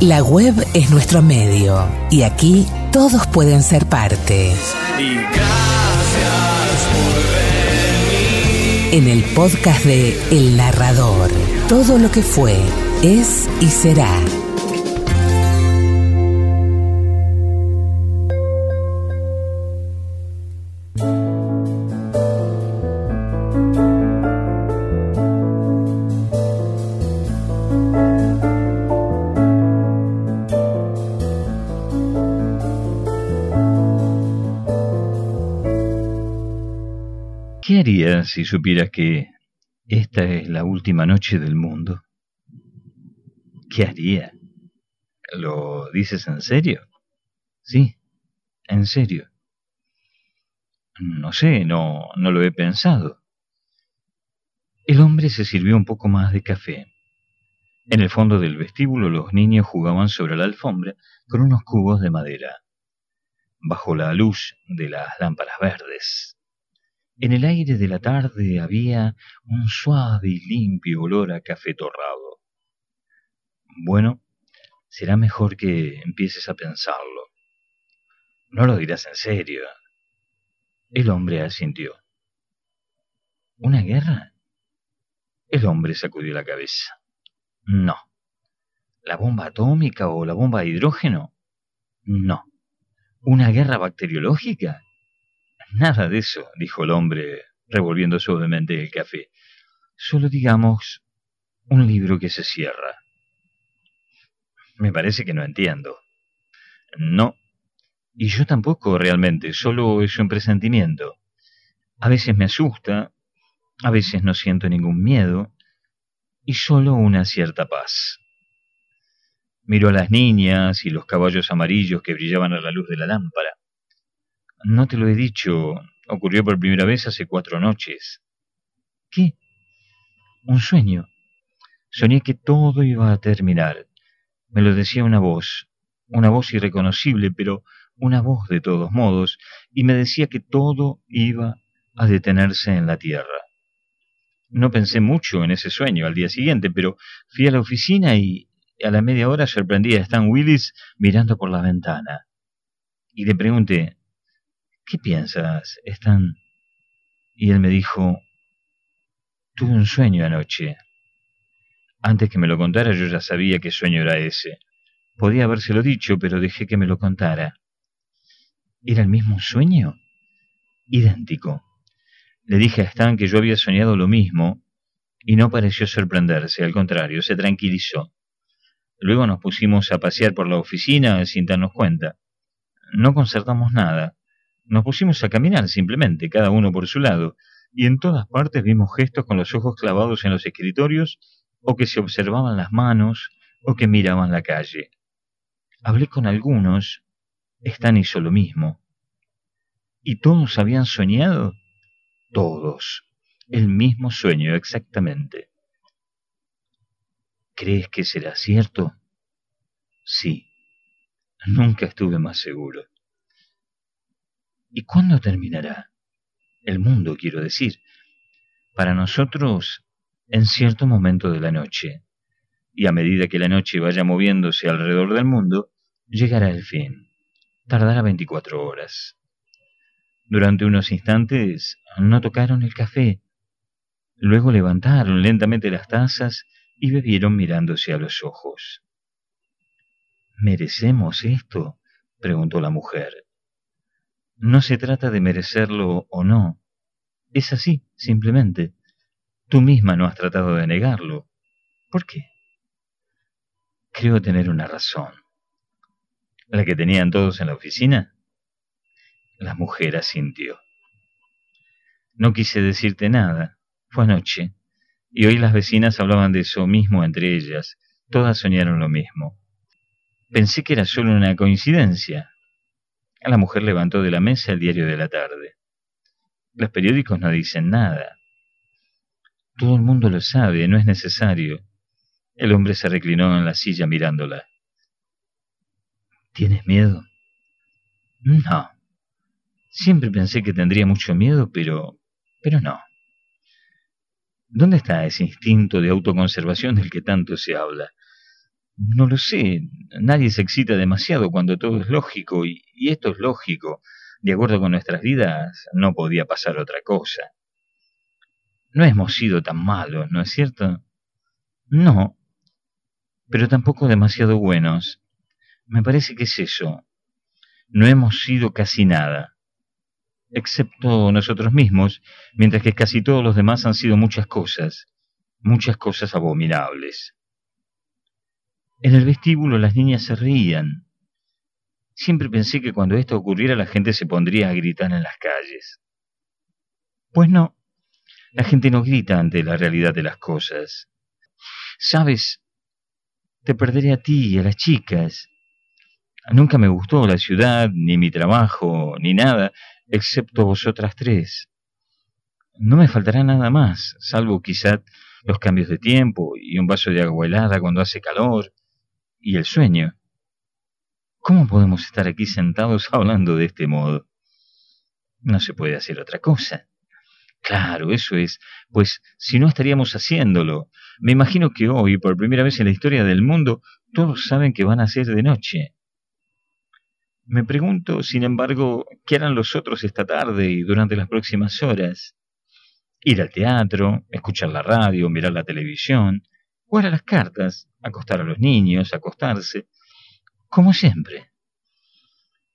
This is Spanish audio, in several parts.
La web es nuestro medio y aquí todos pueden ser parte. Y gracias por venir. En el podcast de El Narrador, todo lo que fue, es y será. ¿Qué harías si supieras que esta es la última noche del mundo? ¿Qué haría? ¿Lo dices en serio? Sí, en serio. No sé, no, no lo he pensado. El hombre se sirvió un poco más de café. En el fondo del vestíbulo los niños jugaban sobre la alfombra con unos cubos de madera, bajo la luz de las lámparas verdes. En el aire de la tarde había un suave y limpio olor a café torrado. Bueno, será mejor que empieces a pensarlo. No lo dirás en serio. El hombre asintió. ¿Una guerra? El hombre sacudió la cabeza. No. ¿La bomba atómica o la bomba de hidrógeno? No. ¿Una guerra bacteriológica? Nada de eso, dijo el hombre, revolviendo suavemente el café. Solo digamos un libro que se cierra. Me parece que no entiendo. No. Y yo tampoco realmente, solo es un presentimiento. A veces me asusta, a veces no siento ningún miedo, y solo una cierta paz. Miró a las niñas y los caballos amarillos que brillaban a la luz de la lámpara. No te lo he dicho, ocurrió por primera vez hace cuatro noches. ¿Qué? Un sueño. Soñé que todo iba a terminar. Me lo decía una voz, una voz irreconocible, pero una voz de todos modos, y me decía que todo iba a detenerse en la tierra. No pensé mucho en ese sueño al día siguiente, pero fui a la oficina y a la media hora sorprendí a Stan Willis mirando por la ventana. Y le pregunté, ¿qué piensas, Stan? Y él me dijo, tuve un sueño anoche. Antes que me lo contara yo ya sabía qué sueño era ese. Podía habérselo dicho, pero dejé que me lo contara. ¿Era el mismo sueño? Idéntico. Le dije a Stan que yo había soñado lo mismo y no pareció sorprenderse, al contrario, se tranquilizó. Luego nos pusimos a pasear por la oficina sin darnos cuenta. No concertamos nada. Nos pusimos a caminar simplemente, cada uno por su lado, y en todas partes vimos gestos con los ojos clavados en los escritorios, o que se observaban las manos, o que miraban la calle. Hablé con algunos, Stan hizo lo mismo. ¿Y todos habían soñado? Todos. El mismo sueño exactamente. ¿Crees que será cierto? Sí. Nunca estuve más seguro. ¿Y cuándo terminará? El mundo, quiero decir. Para nosotros, en cierto momento de la noche. Y a medida que la noche vaya moviéndose alrededor del mundo, llegará el fin. Tardará 24 horas. Durante unos instantes no tocaron el café. Luego levantaron lentamente las tazas y bebieron mirándose a los ojos. ¿Merecemos esto? preguntó la mujer. No se trata de merecerlo o no. Es así, simplemente. Tú misma no has tratado de negarlo. ¿Por qué? Creo tener una razón. ¿La que tenían todos en la oficina? La mujer asintió. No quise decirte nada. Fue anoche. Y hoy las vecinas hablaban de eso mismo entre ellas. Todas soñaron lo mismo. Pensé que era solo una coincidencia. La mujer levantó de la mesa el diario de la tarde. Los periódicos no dicen nada. Todo el mundo lo sabe, no es necesario. El hombre se reclinó en la silla mirándola. ¿Tienes miedo? No. Siempre pensé que tendría mucho miedo, pero... pero no. ¿Dónde está ese instinto de autoconservación del que tanto se habla? No lo sé, nadie se excita demasiado cuando todo es lógico, y, esto es lógico. De acuerdo con nuestras vidas, no podía pasar otra cosa. No hemos sido tan malos, ¿no es cierto? No, pero tampoco demasiado buenos. Me parece que es eso. No hemos sido casi nada, excepto nosotros mismos, mientras que casi todos los demás han sido muchas cosas, muchas cosas abominables. En el vestíbulo las niñas se reían. Siempre pensé que cuando esto ocurriera la gente se pondría a gritar en las calles. Pues no, la gente no grita ante la realidad de las cosas. Sabes, te perderé a ti y a las chicas. Nunca me gustó la ciudad, ni mi trabajo, ni nada, excepto vosotras tres. No me faltará nada más, salvo quizá los cambios de tiempo y un vaso de agua helada cuando hace calor y el sueño. ¿Cómo podemos estar aquí sentados hablando de este modo? No se puede hacer otra cosa. Claro, eso es, pues si no estaríamos haciéndolo. Me imagino que hoy, por primera vez en la historia del mundo, todos saben que van a ser de noche. Me pregunto, sin embargo, qué harán los otros esta tarde y durante las próximas horas. Ir al teatro, escuchar la radio, mirar la televisión, jugar a las cartas, acostar a los niños, acostarse, como siempre.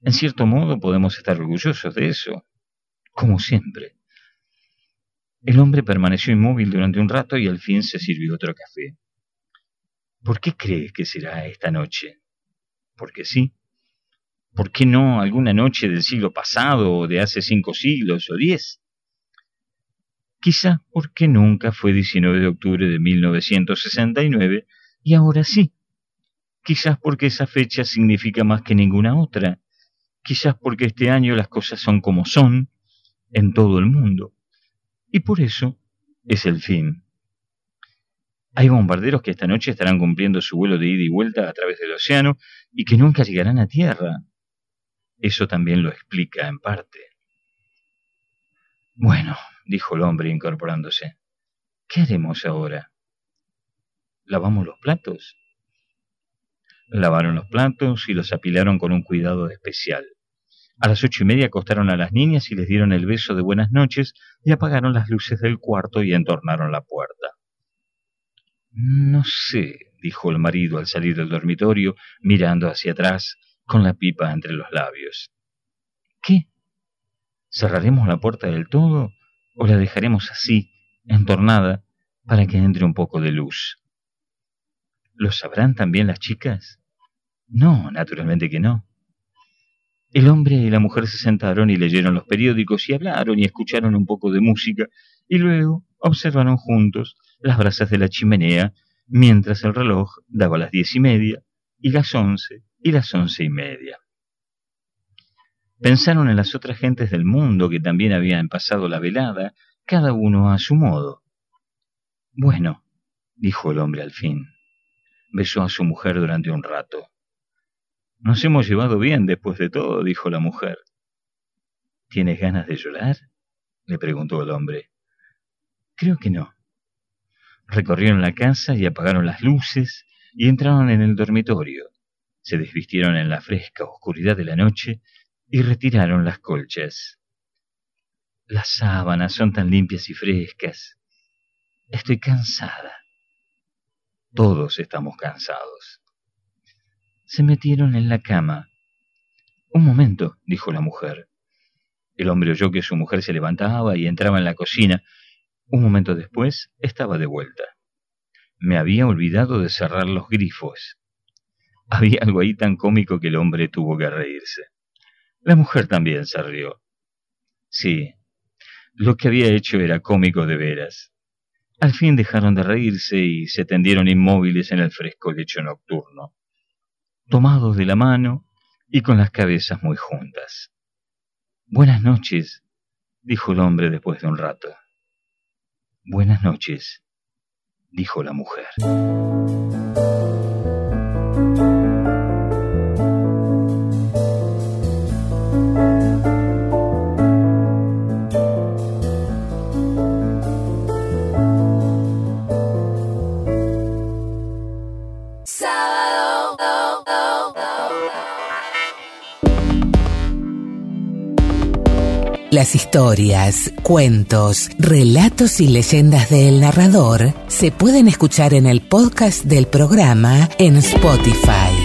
En cierto modo podemos estar orgullosos de eso, como siempre. El hombre permaneció inmóvil durante un rato y al fin se sirvió otro café. ¿Por qué crees que será esta noche? Porque sí. ¿Por qué no alguna noche del siglo pasado o de hace cinco siglos o diez? Quizá porque nunca fue 19 de octubre de 1969 y ahora sí. Quizás porque esa fecha significa más que ninguna otra. Quizás porque este año las cosas son como son en todo el mundo. Y por eso es el fin. Hay bombarderos que esta noche estarán cumpliendo su vuelo de ida y vuelta a través del océano y que nunca llegarán a tierra. Eso también lo explica en parte. Bueno, dijo el hombre incorporándose, ¿qué haremos ahora? ¿Lavamos los platos? Lavaron los platos y los apilaron con un cuidado especial. A las ocho y media acostaron a las niñas y les dieron el beso de buenas noches y apagaron las luces del cuarto y entornaron la puerta. No sé, dijo el marido al salir del dormitorio, mirando hacia atrás con la pipa entre los labios. ¿Qué? ¿Cerraremos la puerta del todo o la dejaremos así, entornada, para que entre un poco de luz? ¿Lo sabrán también las chicas? No, naturalmente que no. El hombre y la mujer se sentaron y leyeron los periódicos y hablaron y escucharon un poco de música y luego observaron juntos las brasas de la chimenea mientras el reloj daba las diez y media y las once y las once y media. Pensaron en las otras gentes del mundo que también habían pasado la velada, cada uno a su modo. Bueno, dijo el hombre al fin. Besó a su mujer durante un rato. Nos hemos llevado bien después de todo, dijo la mujer. ¿Tienes ganas de llorar? le preguntó el hombre. Creo que no. Recorrieron la casa y apagaron las luces y entraron en el dormitorio se desvistieron en la fresca oscuridad de la noche y retiraron las colchas. Las sábanas son tan limpias y frescas. Estoy cansada. Todos estamos cansados. Se metieron en la cama. Un momento, dijo la mujer. El hombre oyó que su mujer se levantaba y entraba en la cocina. Un momento después estaba de vuelta. Me había olvidado de cerrar los grifos. Había algo ahí tan cómico que el hombre tuvo que reírse. La mujer también se rió. Sí, lo que había hecho era cómico de veras. Al fin dejaron de reírse y se tendieron inmóviles en el fresco lecho nocturno, tomados de la mano y con las cabezas muy juntas. Buenas noches, dijo el hombre después de un rato. Buenas noches, dijo la mujer. Las historias, cuentos, relatos y leyendas del narrador se pueden escuchar en el podcast del programa en Spotify.